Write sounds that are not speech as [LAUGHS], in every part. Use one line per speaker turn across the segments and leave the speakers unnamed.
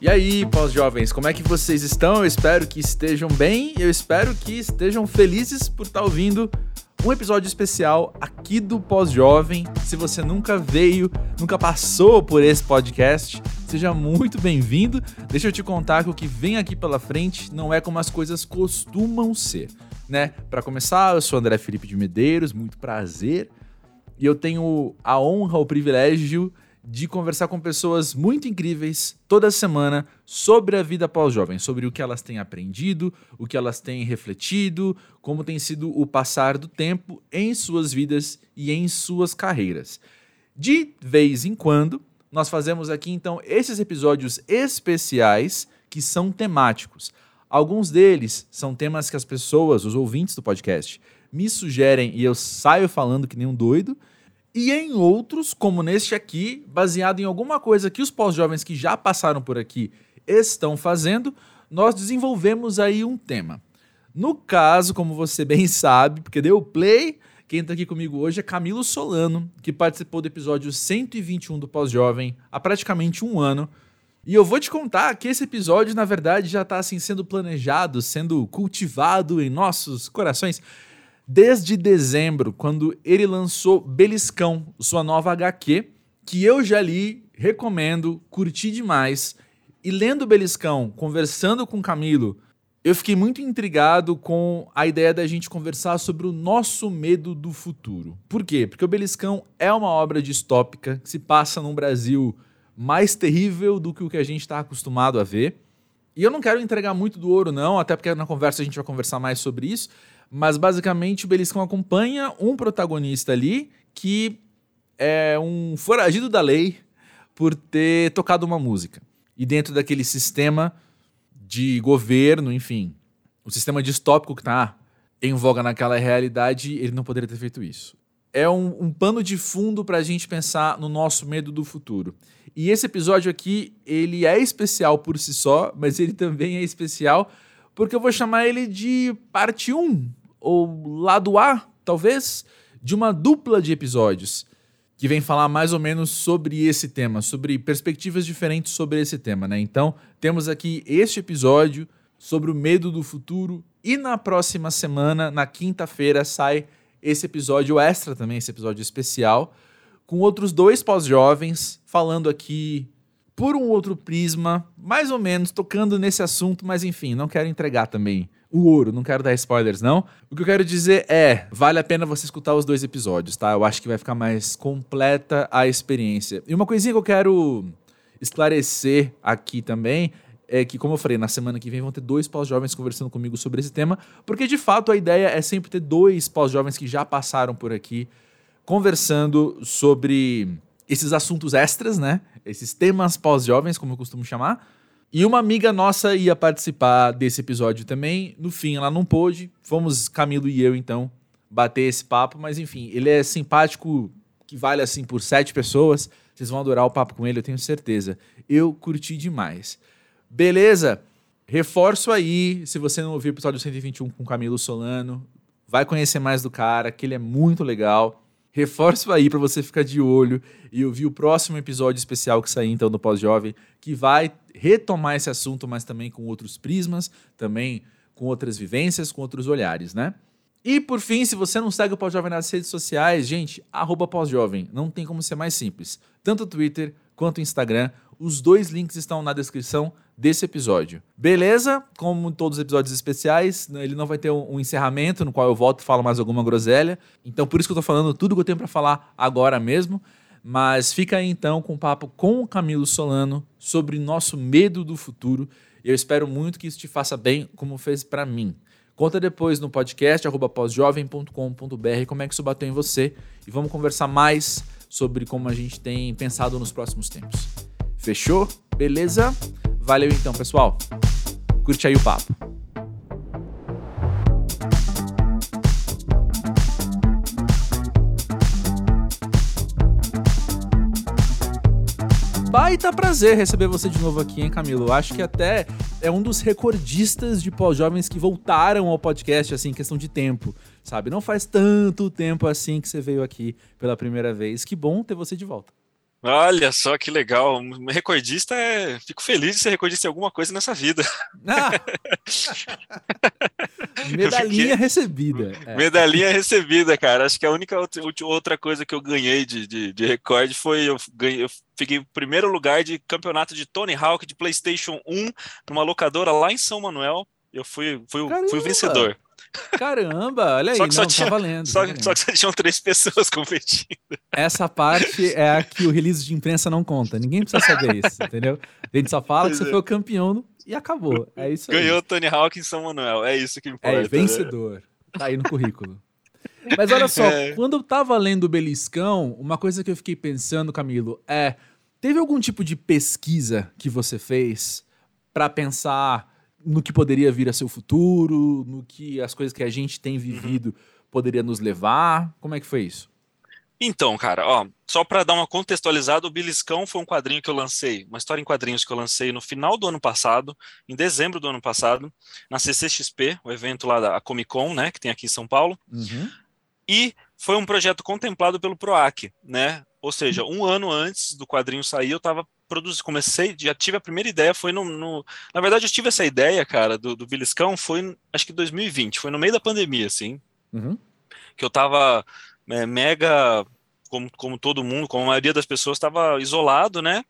E aí, pós-jovens, como é que vocês estão? Eu espero que estejam bem, eu espero que estejam felizes por estar ouvindo um episódio especial aqui do Pós-Jovem. Se você nunca veio, nunca passou por esse podcast, seja muito bem-vindo. Deixa eu te contar que o que vem aqui pela frente não é como as coisas costumam ser, né? Para começar, eu sou André Felipe de Medeiros, muito prazer. E eu tenho a honra, o privilégio de conversar com pessoas muito incríveis toda semana sobre a vida pós-jovem, sobre o que elas têm aprendido, o que elas têm refletido, como tem sido o passar do tempo em suas vidas e em suas carreiras. De vez em quando, nós fazemos aqui então esses episódios especiais que são temáticos. Alguns deles são temas que as pessoas, os ouvintes do podcast, me sugerem e eu saio falando que nem um doido e em outros, como neste aqui, baseado em alguma coisa que os pós-jovens que já passaram por aqui estão fazendo, nós desenvolvemos aí um tema. No caso, como você bem [LAUGHS] sabe, porque deu play, quem está aqui comigo hoje é Camilo Solano, que participou do episódio 121 do Pós-Jovem há praticamente um ano. E eu vou te contar que esse episódio, na verdade, já está assim, sendo planejado, sendo cultivado em nossos corações desde dezembro, quando ele lançou Beliscão, sua nova HQ, que eu já li, recomendo, curti demais. E lendo Beliscão, conversando com Camilo, eu fiquei muito intrigado com a ideia da gente conversar sobre o nosso medo do futuro. Por quê? Porque o Beliscão é uma obra distópica que se passa num Brasil mais terrível do que o que a gente está acostumado a ver. E eu não quero entregar muito do ouro, não, até porque na conversa a gente vai conversar mais sobre isso. Mas basicamente o Beliscão acompanha um protagonista ali que é um foragido da lei por ter tocado uma música. E dentro daquele sistema de governo, enfim, o sistema distópico que está em voga naquela realidade, ele não poderia ter feito isso. É um, um pano de fundo para a gente pensar no nosso medo do futuro. E esse episódio aqui, ele é especial por si só, mas ele também é especial porque eu vou chamar ele de parte 1 ou lado A, talvez, de uma dupla de episódios que vem falar mais ou menos sobre esse tema, sobre perspectivas diferentes sobre esse tema, né? Então, temos aqui este episódio sobre o medo do futuro e na próxima semana, na quinta-feira, sai esse episódio extra também, esse episódio especial, com outros dois pós-jovens falando aqui por um outro prisma, mais ou menos tocando nesse assunto, mas enfim, não quero entregar também o ouro, não quero dar spoilers não. O que eu quero dizer é, vale a pena você escutar os dois episódios, tá? Eu acho que vai ficar mais completa a experiência. E uma coisinha que eu quero esclarecer aqui também é que, como eu falei, na semana que vem vão ter dois pós-jovens conversando comigo sobre esse tema, porque de fato a ideia é sempre ter dois pós-jovens que já passaram por aqui conversando sobre esses assuntos extras, né? Esses temas pós-jovens, como eu costumo chamar. E uma amiga nossa ia participar desse episódio também. No fim, ela não pôde. Fomos Camilo e eu, então, bater esse papo. Mas enfim, ele é simpático, que vale assim por sete pessoas. Vocês vão adorar o papo com ele, eu tenho certeza. Eu curti demais. Beleza? Reforço aí, se você não ouviu o episódio 121 com Camilo Solano, vai conhecer mais do cara, que ele é muito legal. Reforço aí para você ficar de olho e ouvir o próximo episódio especial que sair então do Pós-Jovem, que vai retomar esse assunto, mas também com outros prismas, também com outras vivências, com outros olhares, né? E por fim, se você não segue o Pós-Jovem nas redes sociais, gente, arroba Pós-Jovem, não tem como ser mais simples. Tanto o Twitter quanto o Instagram, os dois links estão na descrição desse episódio. Beleza? Como todos os episódios especiais, ele não vai ter um, um encerramento no qual eu volto e falo mais alguma groselha. Então, por isso que eu tô falando tudo que eu tenho para falar agora mesmo. Mas fica aí então com o papo com o Camilo Solano sobre nosso medo do futuro. Eu espero muito que isso te faça bem, como fez para mim. Conta depois no podcast pósjovem.com.br como é que isso bateu em você e vamos conversar mais sobre como a gente tem pensado nos próximos tempos. Fechou? Beleza? Valeu então, pessoal. Curte aí o papo. Baita prazer receber você de novo aqui, hein, Camilo? Acho que até é um dos recordistas de pós-jovens que voltaram ao podcast, assim, em questão de tempo, sabe? Não faz tanto tempo assim que você veio aqui pela primeira vez. Que bom ter você de volta.
Olha só que legal. Recordista é. Fico feliz de ser recordista em alguma coisa nessa vida. Ah. [LAUGHS]
Medalhinha recebida.
É. Medalhinha recebida, cara. Acho que a única outra coisa que eu ganhei de, de, de recorde foi eu, ganhei, eu fiquei em primeiro lugar de campeonato de Tony Hawk de PlayStation 1 numa locadora lá em São Manuel. Eu fui, fui, fui o vencedor.
Caramba, olha aí, só que não, só tá tinha, tá valendo.
Só,
tá valendo.
só que só tinham três [LAUGHS] pessoas competindo.
Essa parte é a que o release de imprensa não conta. Ninguém precisa saber isso, entendeu? A gente só fala pois que você é. foi o campeão e acabou. É isso
Ganhou aí. Tony Hawk em São Manuel, é isso que importa.
É, vencedor. Tá aí no currículo. Mas olha só, é. quando eu tava lendo o Beliscão, uma coisa que eu fiquei pensando, Camilo, é: teve algum tipo de pesquisa que você fez para pensar no que poderia vir a ser o futuro, no que as coisas que a gente tem vivido uhum. poderia nos levar? Como é que foi isso?
Então, cara, ó, só para dar uma contextualizada, o Beliscão foi um quadrinho que eu lancei, uma história em quadrinhos que eu lancei no final do ano passado, em dezembro do ano passado, na CCXP, o evento lá da Comic Con, né, que tem aqui em São Paulo. Uhum. E foi um projeto contemplado pelo PROAC, né? Ou seja, um ano antes do quadrinho sair, eu estava produzindo, comecei, já tive a primeira ideia, foi no, no, Na verdade, eu tive essa ideia, cara, do, do Beliscão, foi acho que 2020, foi no meio da pandemia, assim. Uhum. Que eu tava é, mega, como, como todo mundo, como a maioria das pessoas, estava isolado, né?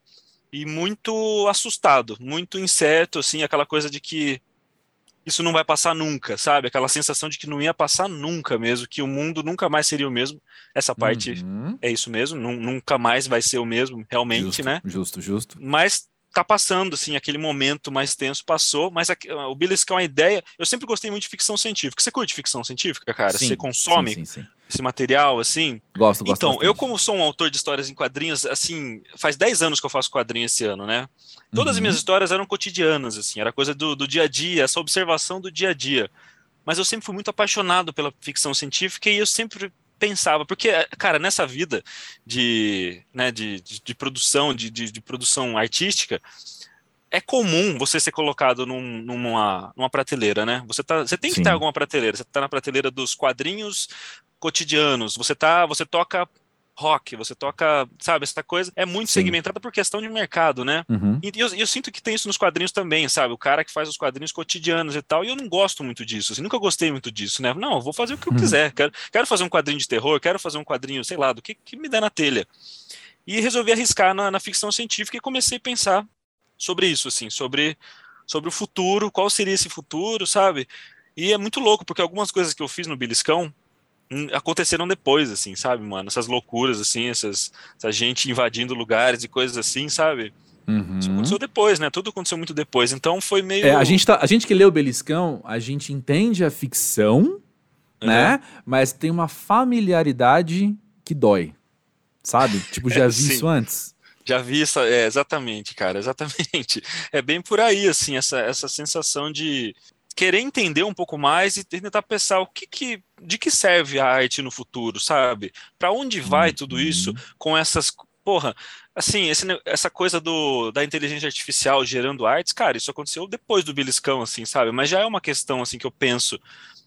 E muito assustado, muito incerto, assim, aquela coisa de que isso não vai passar nunca, sabe? Aquela sensação de que não ia passar nunca mesmo, que o mundo nunca mais seria o mesmo. Essa parte uhum. é isso mesmo, nunca mais vai ser o mesmo, realmente,
justo,
né?
Justo, justo.
Mas tá passando, assim, aquele momento mais tenso passou, mas a, o Beliscão, a ideia, eu sempre gostei muito de ficção científica. Você curte ficção científica, cara? Sim, Você consome sim, sim, esse material, assim?
Gosto, gosto.
Então, eu como sou um autor de histórias em quadrinhos, assim, faz 10 anos que eu faço quadrinho esse ano, né? Todas uhum. as minhas histórias eram cotidianas, assim, era coisa do, do dia a dia, essa observação do dia a dia. Mas eu sempre fui muito apaixonado pela ficção científica e eu sempre pensava, porque, cara, nessa vida de, né, de, de, de produção, de, de, de, produção artística, é comum você ser colocado num, numa, numa prateleira, né? Você, tá, você tem que Sim. ter alguma prateleira. Você está na prateleira dos quadrinhos cotidianos. Você tá, você toca rock, você toca, sabe, essa coisa é muito Sim. segmentada por questão de mercado, né? Uhum. E eu, eu, sinto que tem isso nos quadrinhos também, sabe? O cara que faz os quadrinhos cotidianos e tal, e eu não gosto muito disso, assim, nunca gostei muito disso, né? Não, vou fazer o que eu uhum. quiser, quero, quero fazer um quadrinho de terror, quero fazer um quadrinho, sei lá, do que, que me der na telha. E resolvi arriscar na, na ficção científica e comecei a pensar sobre isso, assim, sobre, sobre o futuro, qual seria esse futuro, sabe? E é muito louco, porque algumas coisas que eu fiz no Beliscão, aconteceram depois, assim, sabe, mano? Essas loucuras, assim, essas, essa gente invadindo lugares e coisas assim, sabe? Uhum. Isso aconteceu depois, né? Tudo aconteceu muito depois. Então foi meio.
É, a, gente tá, a gente que lê o Beliscão, a gente entende a ficção, uhum. né? Mas tem uma familiaridade que dói. Sabe? [LAUGHS] Tipo, já vi isso antes.
Já vi isso, é, exatamente, cara, [LAUGHS] exatamente. É bem por aí, assim, essa, essa sensação de querer entender um pouco mais e tentar pensar o que, que de que serve a arte no futuro, sabe? Para onde vai tudo uhum. isso com essas porra, assim, esse, essa coisa do, da inteligência artificial gerando artes, cara, isso aconteceu depois do beliscão, assim, sabe? Mas já é uma questão, assim, que eu penso,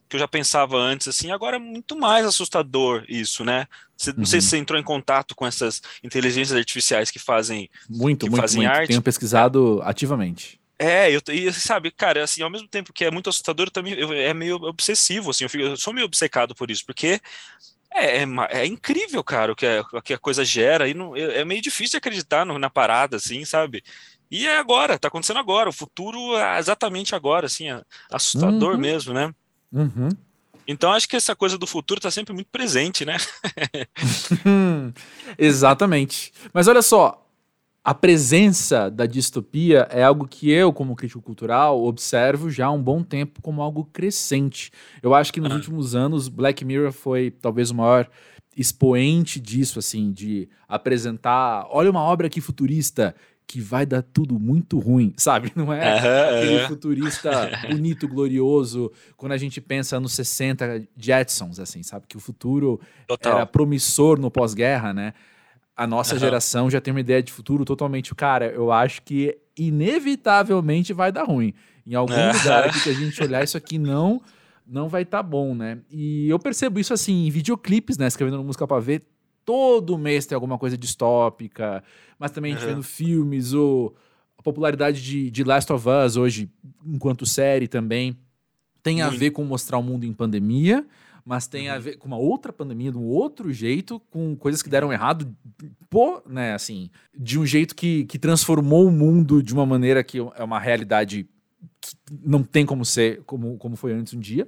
que eu já pensava antes, assim, agora é muito mais assustador isso, né? Você, uhum. Não sei se uhum. você entrou em contato com essas inteligências artificiais que fazem,
muito,
que
muito, fazem muito. arte. Tenho pesquisado ativamente.
É, eu, e sabe, cara, assim, ao mesmo tempo que é muito assustador, também eu, é meio obsessivo, assim, eu, fico, eu, sou meio obcecado por isso, porque é, é, é incrível, cara, o que, a, que a coisa gera, e não, é, é meio difícil acreditar no, na parada, assim, sabe? E é agora, tá acontecendo agora, o futuro é exatamente agora, assim, é assustador uhum. mesmo, né? Uhum. Então acho que essa coisa do futuro está sempre muito presente, né? [LAUGHS] [LAUGHS]
Exatamente. Mas olha só, a presença da distopia é algo que eu, como crítico cultural, observo já há um bom tempo como algo crescente. Eu acho que nos últimos anos, Black Mirror foi talvez o maior expoente disso, assim, de apresentar, olha uma obra aqui futurista que vai dar tudo muito ruim, [LAUGHS] sabe? Não é aquele futurista [LAUGHS] bonito, glorioso, quando a gente pensa nos 60 Jetsons, assim, sabe? Que o futuro Total. era promissor no pós-guerra, né? A nossa uhum. geração já tem uma ideia de futuro totalmente. Cara, eu acho que inevitavelmente vai dar ruim. Em algum uhum. lugar [LAUGHS] que a gente olhar, isso aqui não não vai estar tá bom, né? E eu percebo isso assim em videoclipes, né? Escrevendo música pra ver, todo mês tem alguma coisa distópica, mas também a gente
Uhum.
vendo filmes, ou a popularidade de, de Last of Us hoje, enquanto série também, tem a
Muito.
ver com mostrar o mundo em pandemia, mas tem a
Uhum.
ver com uma outra pandemia, de um outro jeito, com coisas que deram errado, pô, né, assim, de um jeito que, que transformou o mundo de uma maneira que é uma realidade que não tem como ser como, como foi antes um dia.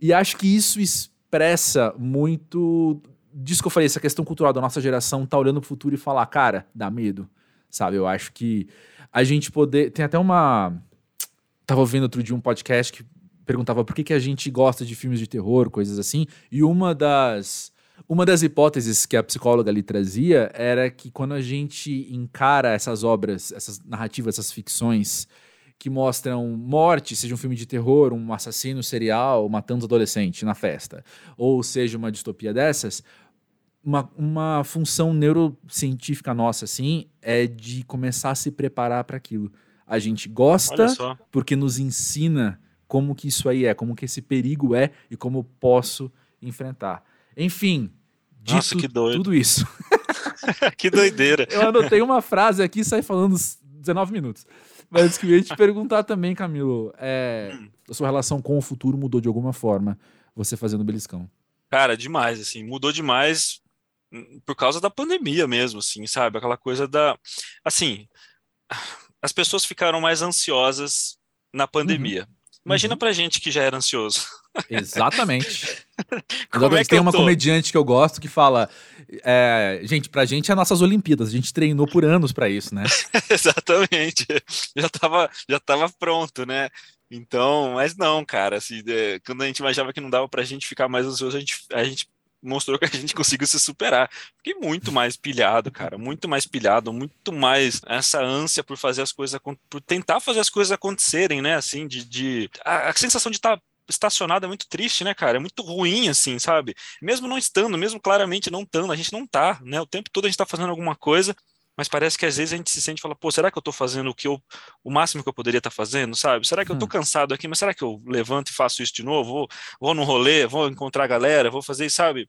E acho que isso expressa muito disso que eu falei, essa questão cultural da nossa geração tá olhando pro futuro e falar, cara, dá medo, sabe? Eu acho que a gente poder. Tem até uma. Tava ouvindo outro dia um podcast que perguntava por que, que a gente gosta de filmes de terror, coisas assim, e uma das. Uma das hipóteses que a psicóloga ali trazia era que quando a gente encara essas obras, essas narrativas, essas ficções que mostram morte, seja um filme de terror, um assassino serial matando adolescente na festa, ou seja uma distopia dessas, uma, uma função neurocientífica nossa, assim, é de começar a se preparar para aquilo. A gente gosta porque nos ensina como que isso aí é, como que esse perigo é e como eu posso enfrentar. Enfim, dito
Nossa, que doido.
tudo isso. [LAUGHS]
que doideira.
Eu anotei uma frase aqui e saí falando uns 19 minutos. Mas queria te perguntar também, Camilo, é, a sua relação com o futuro mudou de alguma forma, você fazendo beliscão?
Cara, demais, assim, mudou demais hum, por causa da pandemia mesmo, assim, sabe? Aquela coisa da. Assim, as pessoas ficaram mais ansiosas na pandemia. Imagina
Uhum.
pra gente que já era ansioso.
Exatamente. [LAUGHS]
Como é que
tem uma
tô?
comediante que eu gosto que fala: é, gente, pra gente é nossas Olimpíadas, a gente treinou por anos pra isso, né? [LAUGHS]
Exatamente. Já tava, já tava pronto, né? Então, mas não, cara, assim, é, quando a gente imaginava que não dava pra gente ficar mais ansioso, a gente, a gente mostrou que a gente conseguiu se superar. Fiquei muito mais pilhado, cara, muito mais pilhado, muito mais essa ânsia por fazer as coisas, por tentar fazer as coisas acontecerem, né? Assim, de, de a, a sensação de estar estacionado é muito triste, né, cara? É muito ruim, assim, sabe? Mesmo não estando, mesmo claramente não estando, a gente não tá, né? O tempo todo a gente tá fazendo alguma coisa, mas parece que às vezes a gente se sente e fala, pô, será que eu tô fazendo o que eu, o máximo que eu poderia estar fazendo, sabe? Será que eu tô
Hum.
cansado aqui, mas será que eu levanto e faço isso de novo? Vou, vou no rolê, vou encontrar a galera, vou fazer, sabe?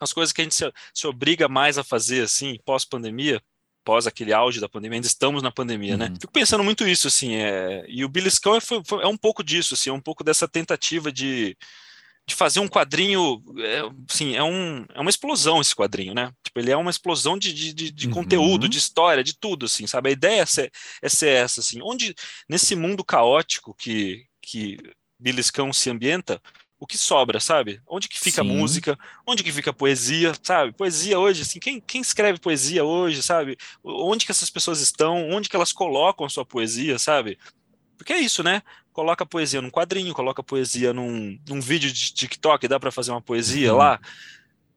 As coisas que a gente se, se obriga mais a fazer, assim, pós-pandemia, pós aquele auge da pandemia, ainda estamos na pandemia, né?
Uhum.
Fico pensando muito isso, assim, é, e o Beliscão é, foi- foi- é um pouco disso, assim, é um pouco dessa tentativa de, de fazer um quadrinho, é, assim, é, um, é uma explosão esse quadrinho, né? Tipo, ele é uma explosão de, de, de,
Uhum.
conteúdo, de história, de tudo, assim, sabe? A ideia é ser, é ser essa, assim, onde, nesse mundo caótico que, que Beliscão se ambienta, o que sobra, sabe? Onde que fica a música? Onde que fica a poesia, sabe? Poesia hoje, assim, quem, quem escreve poesia hoje, sabe? Onde que essas pessoas estão? Onde que elas colocam a sua poesia, sabe? Porque é isso, né? Coloca poesia num quadrinho, coloca poesia num, num vídeo de TikTok, dá pra fazer uma poesia
Uhum.
lá.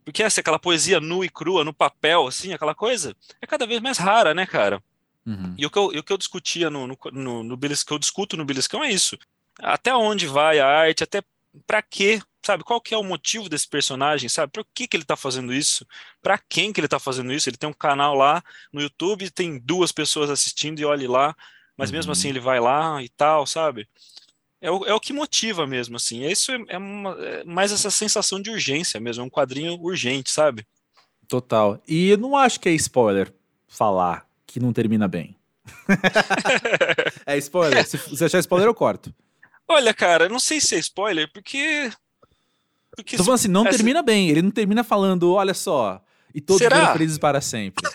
Porque essa aquela poesia nua e crua, no papel, assim, aquela coisa, é cada vez mais rara, né, cara?
Uhum.
E o que eu, o que eu discutia no, no, no, no Beliscão, que eu discuto no Beliscão é isso. Até onde vai a arte, até pra quê, sabe? Qual que é o motivo desse personagem, sabe? Por que que ele tá fazendo isso? Pra quem que ele tá fazendo isso? Ele tem um canal lá no YouTube, tem duas pessoas assistindo e olhe lá, mas mesmo
Uhum.
assim ele vai lá e tal, sabe? É o, é o que motiva mesmo, assim. É Isso é, é, uma, é mais essa sensação de urgência mesmo, é um quadrinho urgente, sabe?
Total. E eu não acho que é spoiler falar que não termina bem. [LAUGHS] é spoiler. Se você achar spoiler, eu corto.
Olha, cara, não sei se é spoiler, porque. Porque
Tô falando assim, não
essa-
termina bem. Ele não termina falando, olha só. E todos
Será?
felizes para sempre.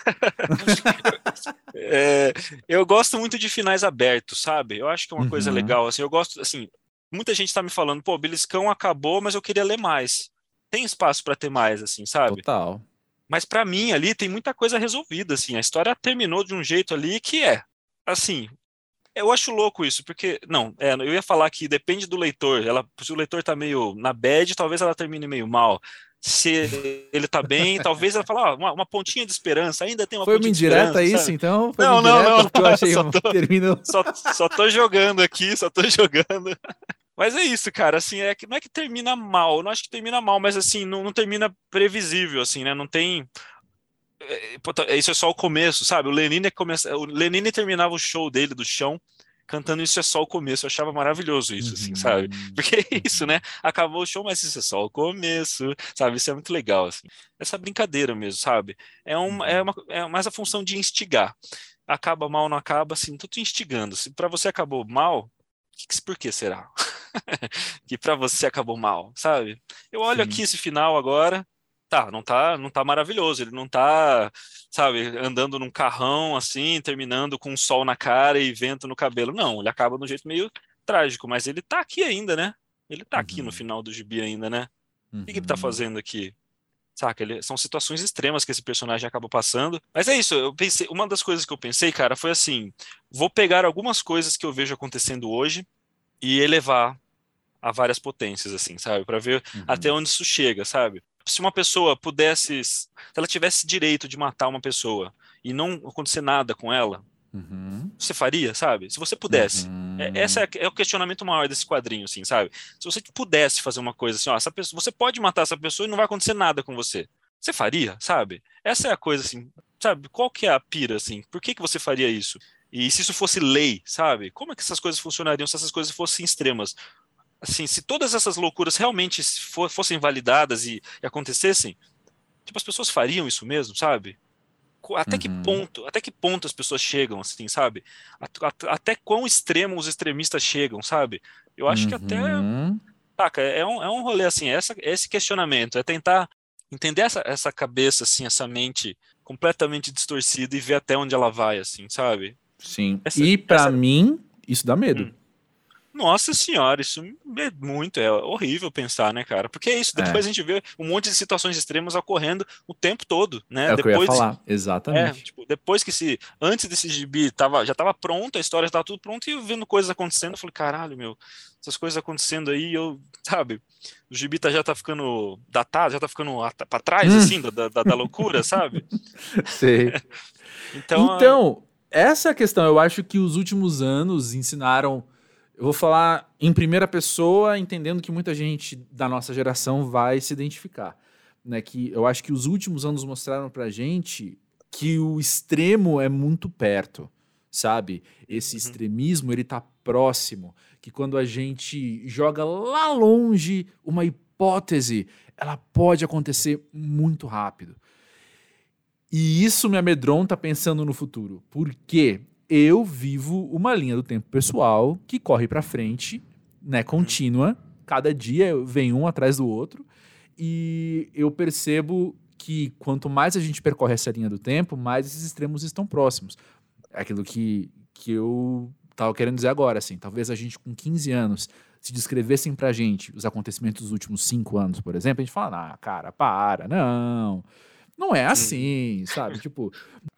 É, eu gosto muito de finais abertos, sabe? Eu acho que é uma coisa
Uhum.
legal. Assim, eu gosto, assim, muita gente tá me falando, pô, Beliscão acabou, mas eu queria ler mais. Tem espaço pra ter mais, assim, sabe?
Total.
Mas pra mim ali tem muita coisa resolvida, assim. A história terminou de um jeito ali que é, assim. Eu acho louco isso, porque não, é, eu ia falar que depende do leitor. Ela, se o leitor tá meio na bad, talvez ela termine meio mal. Se ele tá bem, talvez ela fale, ó, uma, uma pontinha de esperança, ainda tem uma
Foi uma indireta isso,
sabe?
então? Foi
Não, não, não,
achei
só
um
tô- [LAUGHS]
termino.
Só, só tô jogando aqui, só tô [LAUGHS] jogando. Mas é isso, cara, assim, é que não é que termina mal, eu não acho que termina mal, mas assim, não, não termina previsível, assim, né? Não tem. é, puta, Isso é só o começo, sabe? O Lenine começa, o Lenine terminava o show dele do chão cantando Isso é só o começo. Eu achava maravilhoso isso, assim, sabe?
Uhum. [LAUGHS]
Porque é isso, né? Acabou o show, mas isso é só o começo, sabe? Isso é muito legal, assim. Essa brincadeira mesmo, sabe? É, uma, é, uma, é mais a função de instigar. Acaba mal, não acaba, assim, tô te instigando. Se para você acabou mal, que, por que será? [LAUGHS] que para você acabou mal, sabe? Eu olho
Sim.
aqui esse final agora, tá, não tá, não tá maravilhoso, ele não tá, sabe, andando num carrão assim, terminando com sol na cara e vento no cabelo. Não, ele acaba de um jeito meio trágico, mas ele tá aqui ainda, né? Ele tá aqui
Uhum.
no final do gibi ainda, né? O que, que ele tá
Uhum.
fazendo aqui? Saca? Ele, são situações extremas que esse personagem acaba passando. Mas é isso, eu pensei, uma das coisas que eu pensei, cara, foi assim: vou pegar algumas coisas que eu vejo acontecendo hoje e elevar a várias potências, assim, sabe? Pra ver
Uhum.
até onde isso chega, sabe? Se uma pessoa pudesse, se ela tivesse direito de matar uma pessoa e não acontecer nada com ela,
Uhum.
você faria, sabe? Se você pudesse.
Uhum.
É, essa é, é o questionamento maior desse quadrinho, assim, sabe? Se você pudesse fazer uma coisa assim, ó, essa pessoa, você pode matar essa pessoa e não vai acontecer nada com você. Você faria, sabe? Essa é a coisa, assim, sabe? Qual que é a pira, assim? Por que, que você faria isso? E se isso fosse lei, sabe? Como é que essas coisas funcionariam se essas coisas fossem extremas? Assim, se todas essas loucuras realmente fo- fossem validadas e, e acontecessem, tipo, as pessoas fariam isso mesmo, sabe? Até que
Uhum.
ponto, até que ponto as pessoas chegam, assim, sabe? At- at- Até quão extremo os extremistas chegam, sabe? Eu acho que até,
Uhum.
saca, é um, é um rolê, assim, essa, esse questionamento, é tentar entender essa, essa cabeça, assim, essa mente completamente distorcida e ver até onde ela vai, assim, sabe?
Sim.
Essa-
e pra
essa-
mim, isso dá medo.
Hum. Nossa senhora, isso é muito, é horrível pensar, né, cara? Porque é isso,
É.
depois a gente vê um monte de situações extremas ocorrendo o tempo todo, né?
É, o que eu ia
depois
falar.
É,
Exatamente.
tipo, depois que se. Antes desse gibi tava, já tava pronto, a história já tava tudo pronto, e eu vendo coisas acontecendo, eu falei, caralho, meu, essas coisas acontecendo aí, eu, [LAUGHS] sabe, o gibi tá, já tá ficando datado, já tá ficando pra trás,
Hum.
assim, da, da, da loucura, sabe? [LAUGHS]
Sei. [LAUGHS]
Então,
Então, essa é a questão. Eu acho que os últimos anos ensinaram. Eu vou falar em primeira pessoa, entendendo que muita gente da nossa geração vai se identificar. Né? Que eu acho que os últimos anos mostraram pra gente que o extremo é muito perto, sabe? Esse
Uhum.
extremismo, ele tá próximo. Que quando a gente joga lá longe uma hipótese, ela pode acontecer muito rápido. E isso me amedronta pensando no futuro. Porque eu vivo uma linha do tempo pessoal que corre pra frente, né, contínua. Cada dia vem um atrás do outro. E eu percebo que quanto mais a gente percorre essa linha do tempo, mais esses extremos estão próximos. É aquilo que, que eu tava querendo dizer agora, assim. Talvez a gente com 15 anos se descrevessem pra gente os acontecimentos dos últimos cinco anos, por exemplo, a gente fala, ah, cara, para, não. Não é assim, sabe? [LAUGHS] Tipo,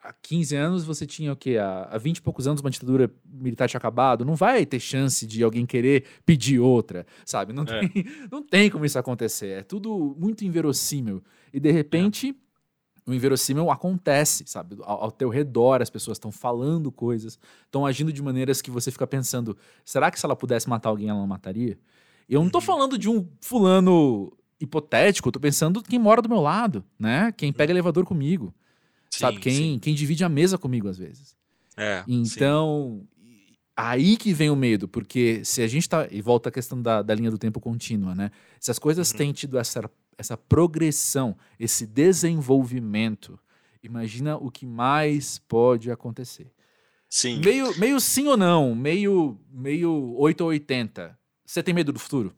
há 15 anos você tinha o quê? Há, há 20 e poucos anos uma ditadura militar tinha acabado. Não vai ter chance de alguém querer pedir outra, sabe? Não,
É.
tem, [LAUGHS] não tem como isso acontecer. É tudo muito inverossímil. E de repente, o inverossímil acontece, sabe? Ao, ao teu redor, as pessoas estão falando coisas, estão agindo de maneiras que você fica pensando: será que se ela pudesse matar alguém, ela não mataria? Eu não tô
Uhum.
falando de um fulano hipotético, eu tô pensando quem mora do meu lado, né? Quem pega elevador comigo, sabe?
sim,
Quem,
sim.
quem divide a mesa comigo às vezes.
É, sim.
Então, aí que vem o medo, porque se a gente tá. E volta a questão da, da linha do tempo contínua, né? Se as coisas
Uhum.
têm tido essa, essa progressão, esse desenvolvimento, imagina o que mais pode acontecer.
Sim.
Meio, meio sim ou não, meio, meio 8 ou 80. Você tem medo do futuro?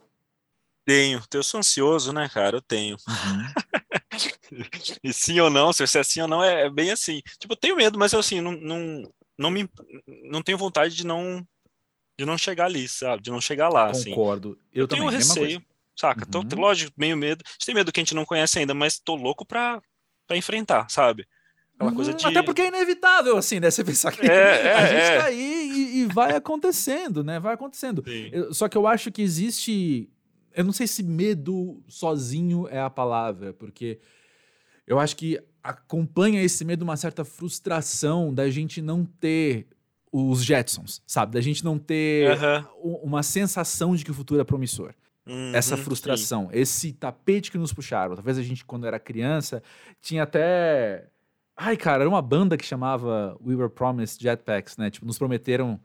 Tenho. Eu sou ansioso, né, cara? Eu tenho. [LAUGHS] E sim ou não, se você é sim ou não, é, é bem assim. Tipo, eu tenho medo, mas eu assim, não, não, não me não tenho vontade de não de não chegar ali, sabe? De não chegar lá, assim.
Concordo. Eu,
Eu tenho
também, mesma
receio,
coisa.
saca? Tô,
Uhum.
lógico, meio medo. A gente tem medo que a gente não conhece ainda, mas tô louco pra, pra enfrentar, sabe? Coisa
Uhum,
de.
Até porque é inevitável, assim, né? Você pensar que
É, [LAUGHS] é,
a gente
é.
tá aí e, e vai acontecendo, né? Vai acontecendo. Eu- só que eu acho que existe. Eu não sei se medo sozinho é a palavra, porque eu acho que acompanha esse medo uma certa frustração da gente não ter os Jetsons, sabe? Da gente não ter
Aham.
u- uma sensação de que o futuro é promissor. Essa
Uhum, sim.
frustração, esse tapete que nos puxaram. Talvez a gente, quando era criança, tinha até. Ai, cara, era uma banda que chamava We Were Promised Jetpacks, né? Tipo, nos prometeram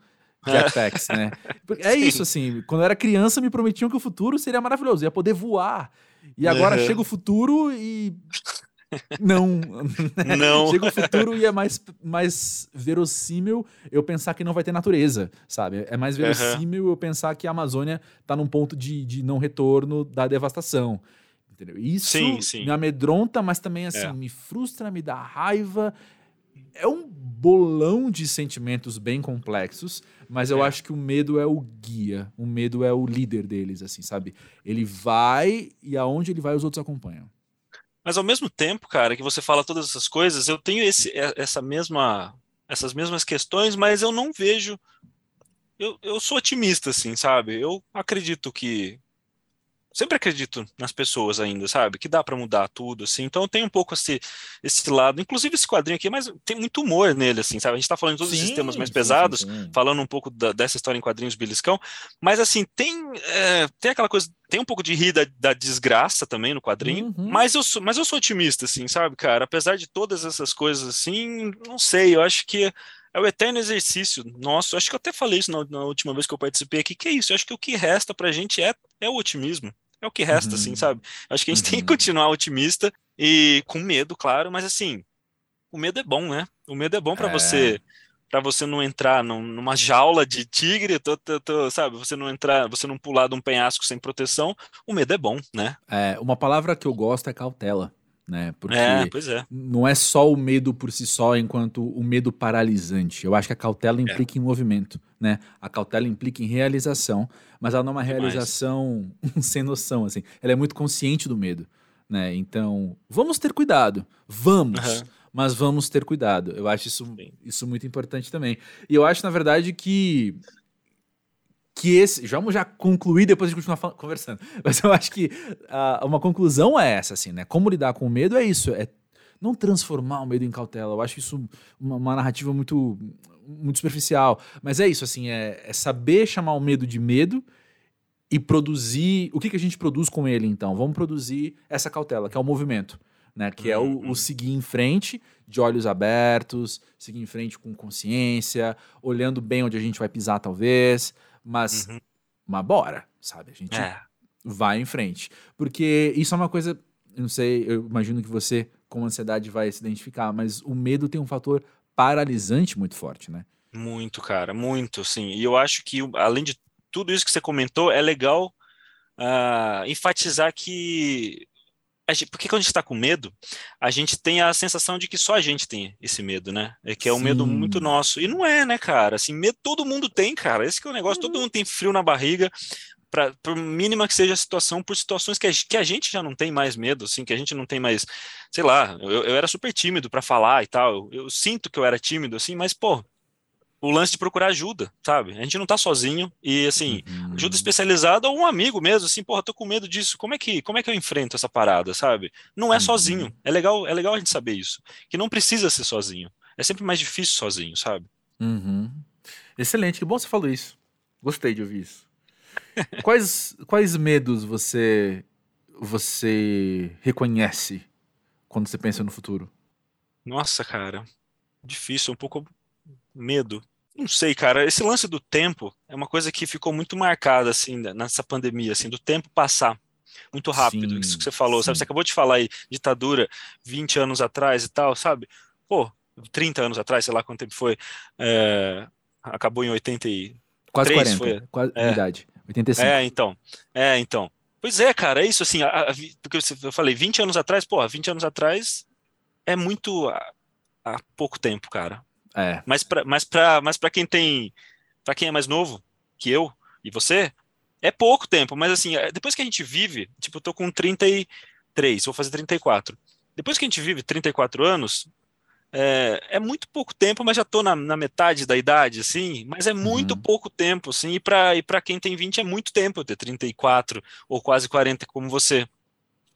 jetpacks, né? É [LAUGHS] Sim. isso, assim. Quando eu era criança, me prometiam que o futuro seria maravilhoso, ia poder voar. E agora uhum. chega o futuro e. Não. [LAUGHS]
Não.
chega o futuro e é mais, mais verossímil eu pensar que não vai ter natureza, sabe? É mais verossímil uhum. eu pensar que a Amazônia tá num ponto de, de não retorno da devastação. Entendeu? Isso sim, sim. me amedronta, mas também assim, é. me frustra, me dá raiva. É um bolão de sentimentos bem complexos, mas eu é. acho que o medo é o guia, o medo é o líder deles, assim, sabe? Ele vai e aonde ele vai os outros acompanham.
Mas ao mesmo tempo, cara, que você fala todas essas coisas, eu tenho esse, essa mesma, essas mesmas questões, mas eu não vejo. Eu, eu sou otimista, assim, sabe? Eu acredito que sempre acredito nas pessoas ainda, sabe? Que dá para mudar tudo, assim. Então tem um pouco esse, esse lado, inclusive esse quadrinho aqui, mas tem muito humor nele, assim, sabe? A gente tá falando de todos sim, os sistemas mais sim, pesados, sim, falando um pouco da, dessa história em quadrinhos beliscão, mas assim, tem, é, tem aquela coisa, tem um pouco de rir da, da desgraça também no quadrinho, uhum. mas, eu sou, mas eu sou otimista, assim, sabe, cara? Apesar de todas essas coisas, assim, não sei, eu acho que é o eterno exercício nosso. Acho que eu até falei isso na, na, última vez que eu participei aqui, que é isso. Eu acho que o que resta pra gente é, é o otimismo. É o que resta, assim, uhum. assim, sabe? Acho que a gente uhum. tem que uhum. continuar otimista e com medo, claro, mas assim, o medo é bom, né? O medo é bom para é. você para você não entrar numa jaula de tigre, tô, tô, tô, sabe? Você não entrar, você não pular de um penhasco sem proteção. O medo é bom, né?
É, uma palavra que eu gosto é cautela né?
Porque é, é.
não é só o medo por si só, enquanto o medo paralisante. Eu acho que a cautela é. implica é. em movimento, né? A cautela implica em realização, mas ela não é uma realização [LAUGHS] sem noção, assim. Ela é muito consciente do medo, né? Então, vamos ter cuidado. Vamos. Uhum. Mas vamos ter cuidado. Eu acho isso, isso muito importante também. E eu acho, na verdade, que que esse. Já vamos já concluir, depois a gente continuar conversando. [LAUGHS] Mas eu acho que uh, uma conclusão é essa, assim, né? Como lidar com o medo é isso. É não transformar o medo em cautela. Eu acho isso uma, uma narrativa muito, muito superficial. Mas é isso, assim, é, é, saber chamar o medo de medo e produzir. O que, que a gente produz com ele, então? Vamos produzir essa cautela, que é o movimento. Né, que é o, o, uhum. seguir em frente de olhos abertos, seguir em frente com consciência, olhando bem onde a gente vai pisar, talvez, mas, uhum. mas bora, sabe? A gente é. vai em frente. Porque isso é uma coisa, eu não sei, eu imagino que você, com ansiedade, vai se identificar, mas o medo tem um fator paralisante muito forte, né?
Muito, cara, muito, sim. E eu acho que, além de tudo isso que você comentou, é legal uh, enfatizar que Gente, porque quando a gente está com medo, a gente tem a sensação de que só a gente tem esse medo, né? É que é um Sim. medo muito nosso. E não é, né, cara? Assim, medo todo mundo tem, cara. Esse que é o negócio, uhum. todo mundo tem frio na barriga, para por mínima que seja a situação, por situações que a, que a gente já não tem mais medo, assim, que a gente não tem mais, sei lá, eu, eu era super tímido para falar e tal. Eu, eu sinto que eu era tímido, assim, mas, pô, o lance de procurar ajuda, sabe? A gente não tá sozinho e assim, uhum. ajuda especializada ou um amigo mesmo, assim, porra, tô com medo disso. Como é que, como é que eu enfrento essa parada, sabe? Não é uhum. sozinho. É legal, é legal a gente saber isso, que não precisa ser sozinho. É sempre mais difícil sozinho, sabe?
Uhum. Excelente, que bom você falou isso. Gostei de ouvir isso. [LAUGHS] quais quais medos você você reconhece quando você pensa no futuro?
Nossa, cara, difícil, um pouco medo. Não sei, cara. Esse lance do tempo é uma coisa que ficou muito marcada, assim, nessa pandemia, assim, do tempo passar muito rápido. Sim, isso que você falou, sim. sabe? Você acabou de falar aí, ditadura 20 anos atrás e tal, sabe? Pô, 30 anos atrás, sei lá quanto tempo foi. É, acabou em 83.
Quase 40. Foi, quase é, idade. 85.
É, então. É, então. Pois é, cara, é isso assim, a, a, porque eu falei 20 anos atrás, porra, 20 anos atrás é muito há pouco tempo, cara.
É.
Mas para mas pra, mas pra quem tem. para quem é mais novo que eu e você, é pouco tempo, mas assim, é, depois que a gente vive, tipo, eu tô com 33, vou fazer 34. Depois que a gente vive 34 anos, é, é muito pouco tempo, mas já tô na, na metade da idade, assim, mas é muito uhum. pouco tempo, assim, e para e pra quem tem 20 é muito tempo eu ter 34 ou quase 40 como você.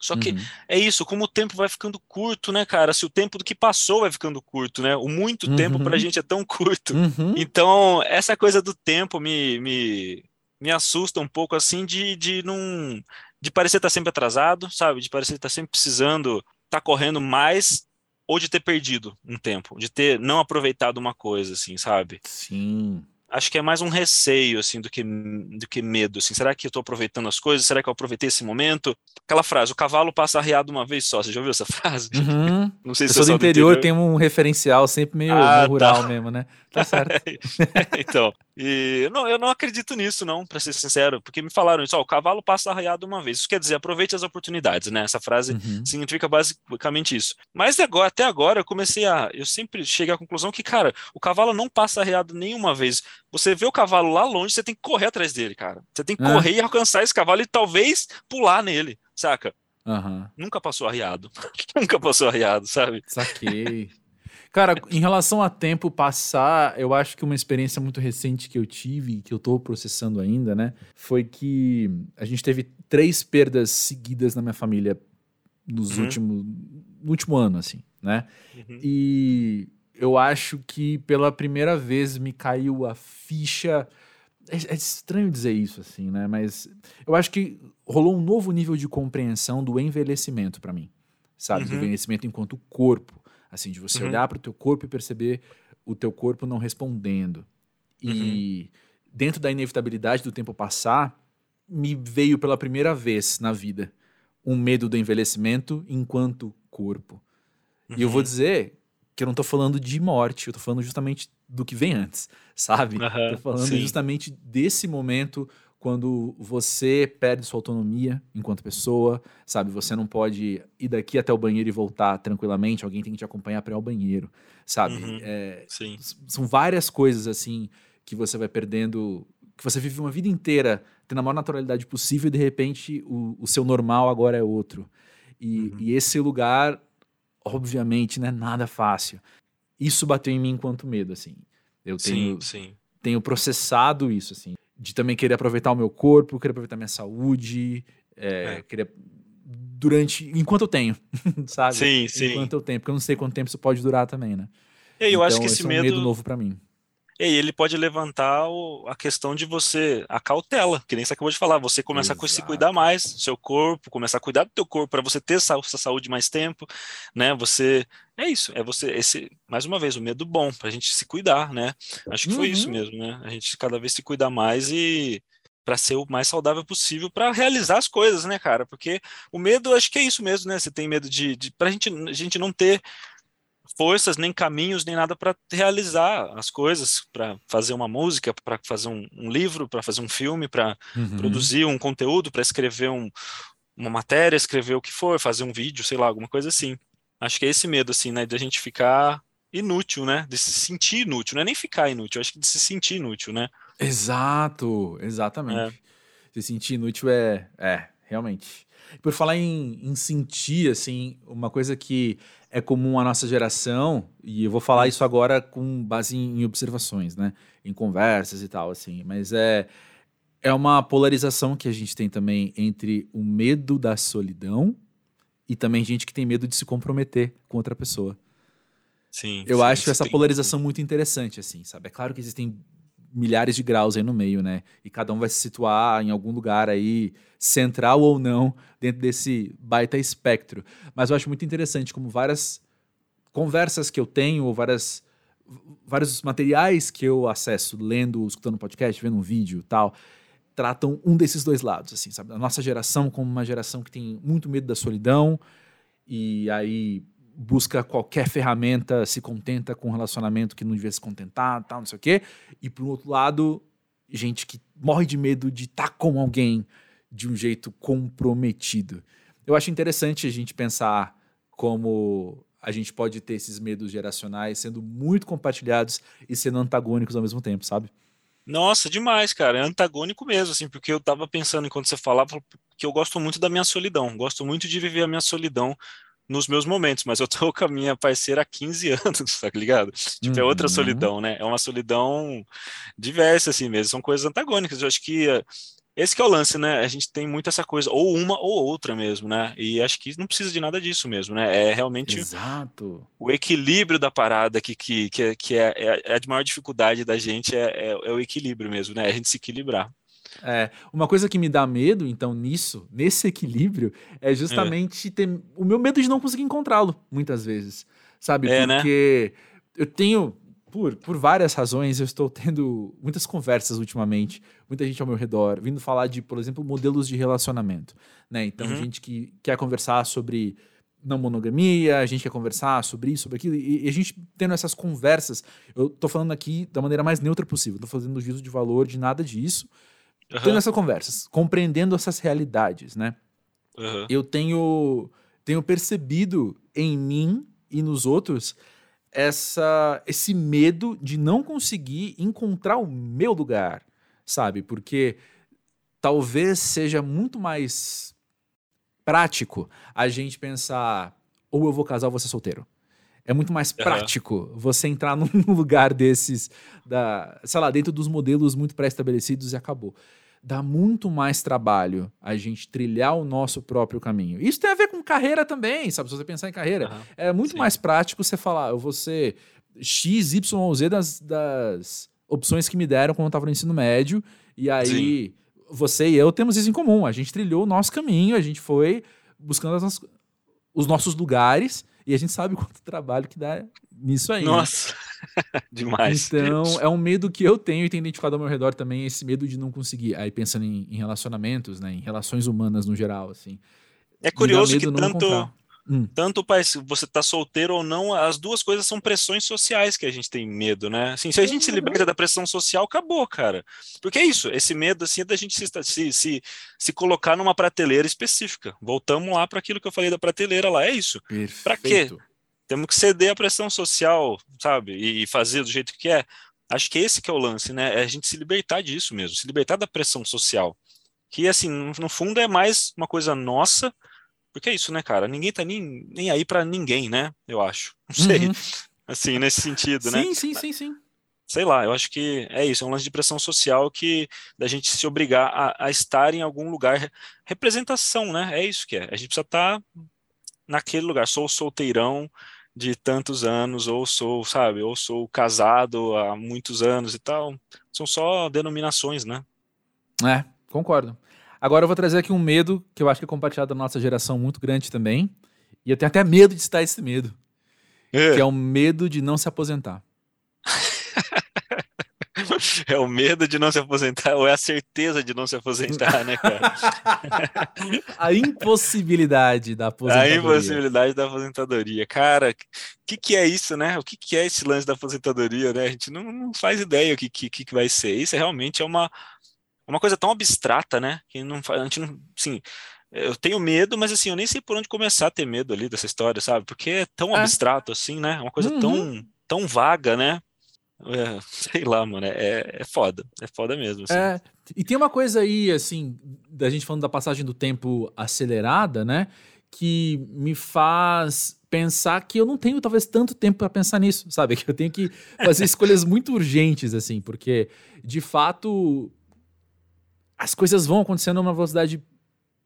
Só que uhum. é isso, como o tempo vai ficando curto, né, cara? Se o tempo do que passou vai ficando curto, né? O muito uhum. tempo pra gente é tão curto. Uhum. Então, essa coisa do tempo me, me, me assusta um pouco, assim, de, de não. de parecer estar tá sempre atrasado, sabe? De parecer estar tá sempre precisando estar tá correndo mais ou de ter perdido um tempo, de ter não aproveitado uma coisa, assim, sabe?
Sim.
Acho que é mais um receio, assim, do que, do que medo, assim, será que eu estou aproveitando as coisas, será que eu aproveitei esse momento? Aquela frase, o cavalo passa arriado uma vez só, você já ouviu essa [LAUGHS] frase?
Uhum. Não sei se eu sou do interior, interior, tem um referencial sempre meio, ah, meio rural tá. mesmo, né? Tá certo. [LAUGHS]
então, e não, eu não acredito nisso, não, para ser sincero, porque me falaram isso, ó, o cavalo passa arraiado uma vez. Isso quer dizer, aproveite as oportunidades, né? Essa frase uhum. significa basicamente isso. Mas agora, até agora eu comecei a. Eu sempre cheguei à conclusão que, cara, o cavalo não passa arreado nenhuma vez. Você vê o cavalo lá longe, você tem que correr atrás dele, cara. Você tem que é. correr e alcançar esse cavalo e talvez pular nele, saca?
Uhum.
Nunca passou arriado. [LAUGHS] Nunca passou arriado, sabe?
Saquei. Cara, em relação a tempo passar, eu acho que uma experiência muito recente que eu tive, que eu tô processando ainda, né? Foi que a gente teve três perdas seguidas na minha família nos uhum. últimos. no último ano, assim, né? Uhum. E eu acho que pela primeira vez me caiu a ficha. É, é, estranho dizer isso, assim, né? Mas eu acho que rolou um novo nível de compreensão do envelhecimento para mim, sabe? Uhum. Do envelhecimento enquanto corpo. Assim, de você uhum. olhar para o teu corpo e perceber o teu corpo não respondendo. E uhum. dentro da inevitabilidade do tempo passar, me veio pela primeira vez na vida um medo do envelhecimento enquanto corpo. Uhum. E eu vou uhum. dizer que eu não estou falando de morte, eu estou falando justamente do que vem antes, sabe? Estou falando sim. justamente desse momento quando você perde sua autonomia enquanto pessoa, sabe? Você não pode ir daqui até o banheiro e voltar tranquilamente, alguém tem que te acompanhar para ir ao banheiro, sabe?
Uhum,
é,
sim.
São várias coisas assim que você vai perdendo, que você vive uma vida inteira tendo a maior naturalidade possível e de repente o, o seu normal agora é outro. E, uhum. e esse lugar, obviamente, não é nada fácil. Isso bateu em mim enquanto medo, assim. Eu tenho,
sim, sim.
tenho processado isso, assim de também querer aproveitar o meu corpo, querer aproveitar minha saúde, é, é. querer durante enquanto eu tenho, [LAUGHS] sabe?
Sim, sim.
Enquanto eu tenho, porque eu não sei quanto tempo isso pode durar também, né?
E eu então, acho que esse, esse medo...
é um medo novo para mim.
E aí ele pode levantar o, a questão de você, a cautela, que nem você acabou de falar, você começar Exato. a se cuidar mais, seu corpo, começar a cuidar do teu corpo para você ter essa, essa, saúde mais tempo, né? Você é isso, é você esse mais uma vez o medo bom para a gente se cuidar, né? Acho que uhum. foi isso uhum. mesmo, né? A gente cada vez se cuidar mais e para ser o mais saudável possível para realizar as coisas, né, cara? Porque o medo, acho que é isso mesmo, né? Você tem medo de, de para gente, a gente não ter forças, nem caminhos, nem nada para realizar as coisas, para fazer uma música, para fazer um, um livro, para fazer um filme, para uhum. produzir um conteúdo, para escrever um, uma matéria, escrever o que for, fazer um vídeo, sei lá, alguma coisa assim. Acho que é esse medo, assim, né, de a gente ficar inútil, né, de se sentir inútil, não é nem ficar inútil, acho que de se sentir inútil, né.
Exato, exatamente. É. Se sentir inútil é, é, realmente. Por falar em, em sentir, assim, uma coisa que é comum à nossa geração, e eu vou falar isso agora com base em observações, né? Em conversas e tal, assim. Mas é, é uma polarização que a gente tem também entre o medo da solidão e também gente que tem medo de se comprometer com outra pessoa.
Sim.
Eu
sim,
acho essa polarização muito interessante, assim, sabe? É claro que existem milhares de graus aí no meio, né? E cada um vai se situar em algum lugar aí, central ou não, dentro desse baita espectro. Mas eu acho muito interessante como várias conversas que eu tenho, ou várias, vários materiais que eu acesso, lendo, escutando podcast, vendo um vídeo tal, tratam um desses dois lados, assim, sabe? A nossa geração como uma geração que tem muito medo da solidão, e aí busca qualquer ferramenta, se contenta com um relacionamento que não devia se contentar, tal, não sei o quê. E por outro lado, gente que morre de medo de estar tá com alguém de um jeito comprometido. Eu acho interessante a gente pensar como a gente pode ter esses medos geracionais sendo muito compartilhados e sendo antagônicos ao mesmo tempo, sabe?
Nossa, demais, cara. É antagônico mesmo, assim, porque eu tava pensando enquanto você falava que eu gosto muito da minha solidão, gosto muito de viver a minha solidão nos meus momentos, mas eu tô [LAUGHS] com a minha parceira há 15 anos, tá ligado? Tipo, é outra uhum. solidão, né? É uma solidão diversa, assim mesmo, são coisas antagônicas. Eu acho que uh, esse que é o lance, né? A gente tem muito essa coisa, ou uma ou outra mesmo, né? E acho que não precisa de nada disso mesmo, né? É realmente
Exato.
o equilíbrio da parada que, que, que, é, que é, é, é a maior dificuldade da gente, é, é, é o equilíbrio mesmo, né? A gente se equilibrar.
É, uma coisa que me dá medo, então, nisso, nesse equilíbrio, é justamente é. ter o meu medo de não conseguir encontrá-lo, muitas vezes. Sabe?
É, né?
Porque né? eu tenho por, por várias razões, eu estou tendo muitas conversas ultimamente, muita gente ao meu redor, vindo falar de, por exemplo, modelos de relacionamento. Né? Então, uhum. gente que quer conversar sobre não monogamia, a gente quer conversar sobre isso, sobre aquilo, e, e a gente tendo essas conversas, eu estou falando aqui da maneira mais neutra possível, não estou fazendo juízo de valor de nada disso, uhum. tendo essas conversas, compreendendo essas realidades, né? Uhum. Eu tenho, tenho percebido em mim e nos outros essa esse medo de não conseguir encontrar o meu lugar, sabe? Porque talvez seja muito mais prático a gente pensar ou eu vou casar ou vou ser solteiro. É muito mais prático uhum. você entrar [LAUGHS] num lugar desses, da, sei lá, dentro dos modelos muito pré-estabelecidos e acabou dá muito mais trabalho a gente trilhar o nosso próprio caminho. Isso tem a ver com carreira também, sabe? Se você pensar em carreira, uhum. é muito Sim. mais prático você falar, eu vou ser X, Y ou Z das, das opções que me deram quando eu estava no ensino médio, e aí Sim. você e eu temos isso em comum. A gente trilhou o nosso caminho, a gente foi buscando as, os nossos lugares, e a gente sabe [LAUGHS] quanto trabalho que dá nisso aí.
Né? Nossa, [LAUGHS] demais.
Então, é um medo que eu tenho e tenho identificado ao meu redor também, esse medo de não conseguir. Aí pensando em, em relacionamentos, né, em relações humanas no geral, assim.
É curioso que tanto, hum. tanto você tá solteiro ou não, as duas coisas são pressões sociais que a gente tem medo, né? Assim, se a gente se liberta da pressão social, acabou, cara. Porque é isso, esse medo assim é da gente se, se, se, se colocar numa prateleira específica. Voltamos lá para aquilo que eu falei da prateleira lá, é isso. Para quê? Temos que ceder à pressão social, sabe? E fazer do jeito que é. Acho que esse que é o lance, né? É a gente se libertar disso mesmo, se libertar da pressão social. Que, assim, no fundo é mais uma coisa nossa, porque é isso, né, cara? Ninguém tá nem, nem aí para ninguém, né? Eu acho. [LAUGHS] Não sei. Uhum. Assim, nesse sentido,
sim,
né?
Sim, sim, sim, sim.
Sei lá, eu acho que é isso, é um lance de pressão social que da gente se obrigar a, a estar em algum lugar. Representação, né? É isso que é. A gente precisa estar tá naquele lugar. Sou solteirão, de tantos anos, ou sou, sabe, ou sou casado há muitos anos e tal. São só denominações, né?
É, concordo. Agora eu vou trazer aqui um medo que eu acho que é compartilhado da nossa geração muito grande também. E eu tenho até medo de estar esse medo. É. Que é o medo de não se aposentar. [LAUGHS]
É o medo de não se aposentar ou é a certeza de não se aposentar, né, cara? [LAUGHS]
a impossibilidade da aposentadoria.
A impossibilidade da aposentadoria. Cara, o que, que é isso, né? O que, que é esse lance da aposentadoria, né? A gente não, não faz ideia o que, que, que vai ser. Isso realmente é uma, uma coisa tão abstrata, né? Que não, a gente não. Sim, eu tenho medo, mas assim, eu nem sei por onde começar a ter medo ali dessa história, sabe? Porque é tão é. abstrato assim, né? É uma coisa uhum. tão, tão vaga, né? É, [LAUGHS] sei lá, mano, é, é foda, é foda mesmo. Assim.
É, e tem uma coisa aí, assim, da gente falando da passagem do tempo acelerada, né, que me faz pensar que eu não tenho talvez tanto tempo para pensar nisso, sabe? [LAUGHS] Que eu tenho que fazer escolhas muito urgentes, assim, porque de fato as coisas vão acontecendo a uma velocidade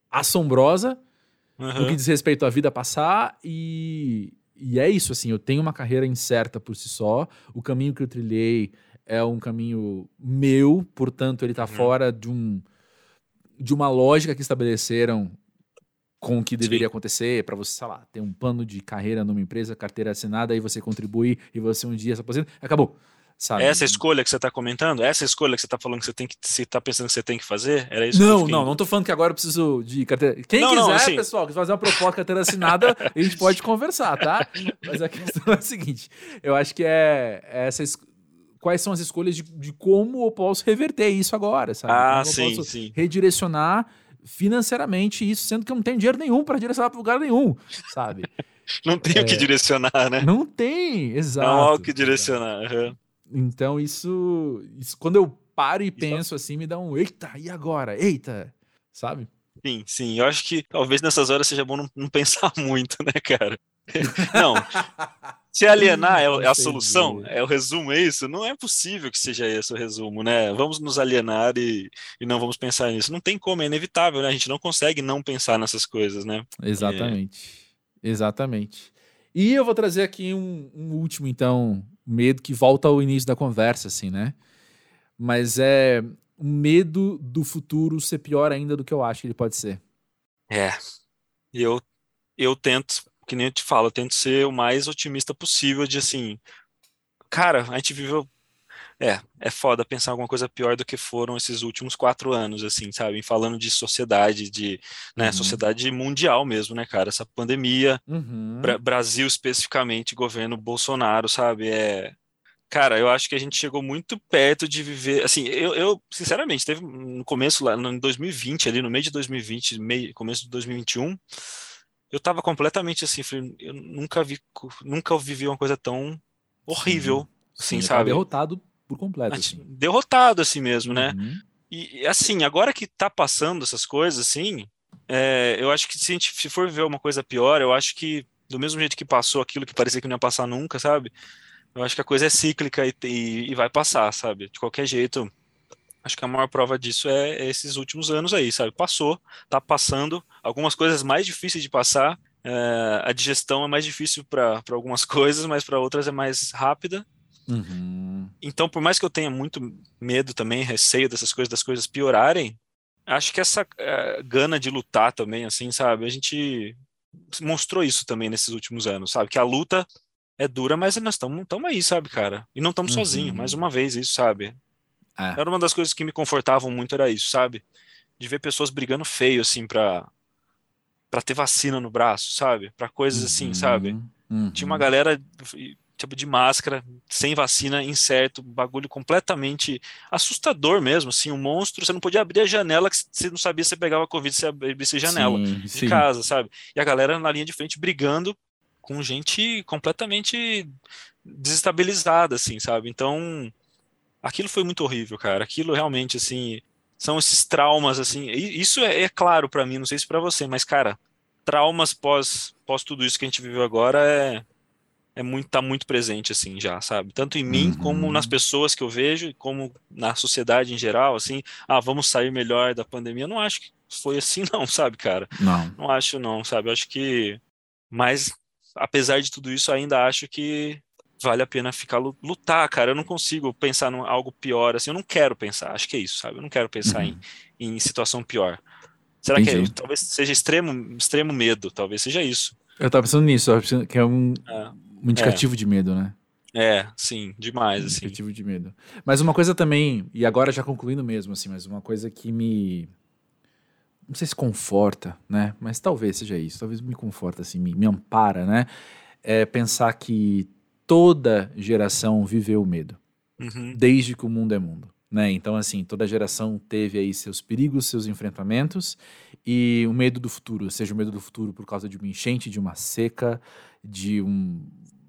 assombrosa uhum. no que diz respeito à vida passar e, e é isso, assim, eu tenho uma carreira incerta por si só. O caminho que eu trilhei é um caminho meu, portanto, ele está uhum. fora de um de uma lógica que estabeleceram com o que deveria Sim. acontecer para você, sei lá, ter um plano de carreira numa empresa, carteira assinada, aí você contribui e você um dia se aposenta, acabou. Sabe?
Essa escolha que você está comentando, essa escolha que você está falando que você tem que, você está pensando que você tem que fazer, era isso?
Não, não, não estou falando que agora eu preciso de carteira. Quem não, quiser, não, assim... pessoal, fazer uma proposta de carteira assinada, [LAUGHS] a gente pode conversar, tá? Mas a questão é a seguinte: eu acho que é, é essa quais são as escolhas de, de, como eu posso reverter isso agora, sabe?
Ah,
como
sim,
eu posso
sim.
redirecionar financeiramente isso, sendo que eu não tenho dinheiro nenhum para direcionar para lugar nenhum, sabe? [LAUGHS]
não tem o é... que direcionar, né?
Não tem, exato.
Não há o que direcionar. Uhum.
Então isso, isso quando eu paro e penso assim, me dá um eita, e agora? Eita, sabe?
Sim, sim. Eu acho que talvez nessas horas seja bom não, não pensar [LAUGHS] muito, né, cara? [LAUGHS] não. Se [LAUGHS] alienar é, é a solução, é o resumo, é isso? Não é possível que seja esse o resumo, né? Vamos nos alienar e, e não vamos pensar nisso. Não tem como, é inevitável, né? A gente não consegue não pensar nessas coisas, né?
Exatamente. É... Exatamente. E eu vou trazer aqui um, um último, então, medo que volta ao início da conversa, assim, né? Mas é um medo do futuro ser pior ainda do que eu acho que ele pode ser.
É. Eu, eu tento, que nem eu te falo, eu tento ser o mais otimista possível de assim. cara, a gente viveu é, é foda pensar alguma coisa pior do que foram esses últimos quatro anos, assim, sabe? Falando de sociedade, de né, uhum. sociedade mundial mesmo, né, cara? Essa pandemia, uhum. Brasil especificamente, governo Bolsonaro, sabe? É, cara, eu acho que a gente chegou muito perto de viver. Assim, eu, eu sinceramente, teve no começo, lá no 2020, ali no meio de 2020, meio, começo de 2021, eu tava completamente assim, eu nunca vi, nunca vivi uma coisa tão horrível, Sim, assim, sabe?
derrotado por completo. Assim.
Derrotado assim mesmo, né? Uhum. E assim, agora que tá passando essas coisas, assim, é, eu acho que se a gente se for viver uma coisa pior, eu acho que do mesmo jeito que passou aquilo que parecia que não ia passar nunca, sabe? Eu acho que a coisa é cíclica e, e, e vai passar, sabe? De qualquer jeito, acho que a maior prova disso é, é, esses últimos anos aí, sabe? Passou, tá passando, algumas coisas mais difíceis de passar, é, a digestão é mais difícil para algumas [LAUGHS] coisas, mas para outras é mais rápida. Uhum. Então, por mais que eu tenha muito medo também, receio dessas coisas, das coisas piorarem, acho que essa uh, gana de lutar também, assim, sabe? A gente mostrou isso também nesses últimos anos, sabe? Que a luta é dura, mas nós estamos aí, sabe, cara? E não estamos uhum. sozinhos, mais uma vez, isso, sabe? É. Era uma das coisas que me confortavam muito, era isso, sabe? De ver pessoas brigando feio, assim, pra, pra ter vacina no braço, sabe? Pra coisas assim, sabe? Uhum. Tinha uma galera tipo de máscara, sem vacina, incerto, bagulho completamente assustador mesmo, assim, um monstro, você não podia abrir a janela que você não sabia se você pegava Covid se abrisse a janela sim, de sim. casa, sabe? E a galera na linha de frente brigando com gente completamente desestabilizada, assim, sabe? Então, aquilo foi muito horrível, cara. Aquilo realmente, assim, são esses traumas, assim. Isso é, é claro para mim, não sei se para você, mas, cara, traumas pós, pós tudo isso que a gente viveu agora é é muito tá muito presente assim já, sabe? Tanto em mim uhum. como nas pessoas que eu vejo, como na sociedade em geral, assim, ah, vamos sair melhor da pandemia. Eu não acho que foi assim [LAUGHS] não, sabe, cara?
Não.
Não acho não, sabe? Eu acho que mas apesar de tudo isso, ainda acho que vale a pena ficar lutar, cara. Eu não consigo pensar em algo pior assim. Eu não quero pensar. Acho que é isso, sabe? Eu não quero pensar uhum. em, em situação pior. Será Entendi. que é, talvez seja extremo, extremo medo? Talvez seja isso.
Eu tava pensando nisso, que é um, é um indicativo é. de medo, né?
É, sim, demais, um
assim. Indicativo de medo. Mas uma coisa também, e agora já concluindo mesmo, assim, mas uma coisa que me. Não sei se conforta, né? Mas talvez seja isso, talvez me conforta, assim, me, me ampara, né? É pensar que toda geração viveu medo. Uhum. Desde que o mundo é mundo. Né? Então, assim, toda geração teve aí seus perigos, seus enfrentamentos e o medo do futuro, seja o medo do futuro por causa de uma enchente, de uma seca, de um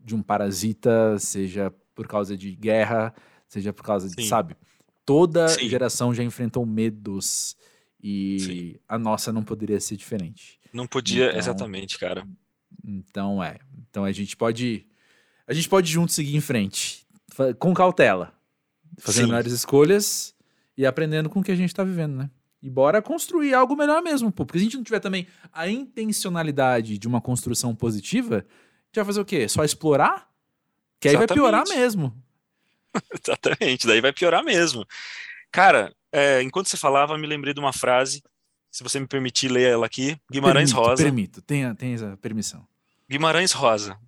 de um parasita, seja por causa de guerra, seja por causa de, Sim. sabe? Toda Sim. geração já enfrentou medos e Sim. a nossa não poderia ser diferente.
Não podia, então, exatamente, cara.
Então é. Então a gente pode a gente pode juntos seguir em frente, com cautela, fazendo melhores escolhas e aprendendo com o que a gente está vivendo, né? E bora construir algo melhor mesmo, pô. Porque se a gente não tiver também a intencionalidade de uma construção positiva, vai fazer o quê? Só explorar? Que aí Exatamente. vai piorar mesmo. [LAUGHS]
Exatamente, daí vai piorar mesmo. Cara, é, enquanto você falava, me lembrei de uma frase, se você me permitir ler ela aqui, Guimarães
permito,
Rosa.
Permito, tenha, tenha essa permissão.
Guimarães Rosa.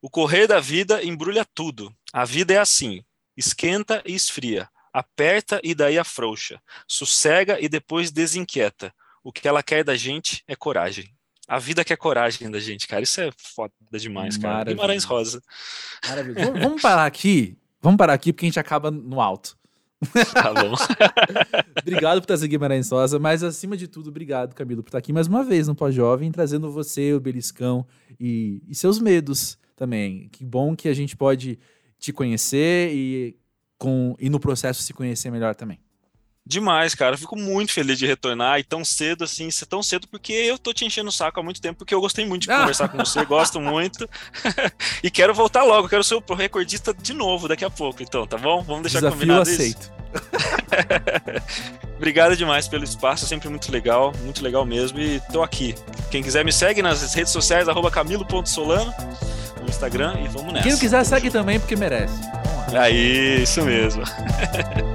O correr da vida embrulha tudo. A vida é assim: esquenta e esfria, aperta e daí afrouxa, sossega e depois desinquieta. O que ela quer da gente é coragem. A vida quer coragem da gente, cara. Isso é foda demais, cara. Guimarães Rosa.
Maravilha. vamos parar aqui. Vamos parar aqui porque a gente acaba no alto. [LAUGHS]
Tá bom. [LAUGHS]
obrigado por trazer Guimarães Rosa, mas acima de tudo, obrigado, Camilo, por estar aqui mais uma vez no Pós-Jovem, trazendo você, o Beliscão e, e seus medos também. Que bom que a gente pode te conhecer e, com, e no processo se conhecer melhor também.
Demais, cara. fico muito feliz de retornar e tão cedo assim, ser tão cedo porque eu tô te enchendo o saco há muito tempo, porque eu gostei muito de ah. conversar com você, gosto muito. [LAUGHS] e quero voltar logo, quero ser o recordista de novo daqui a pouco, então, tá bom? Vamos deixar
Desafio
combinado
aceito.
isso. [LAUGHS] Obrigado demais pelo espaço, é sempre muito legal, muito legal mesmo. E tô aqui. Quem quiser me segue nas redes sociais, camilo.solano no Instagram e vamos nessa.
Quem não quiser, segue também, porque merece.
Aí, isso mesmo. [LAUGHS]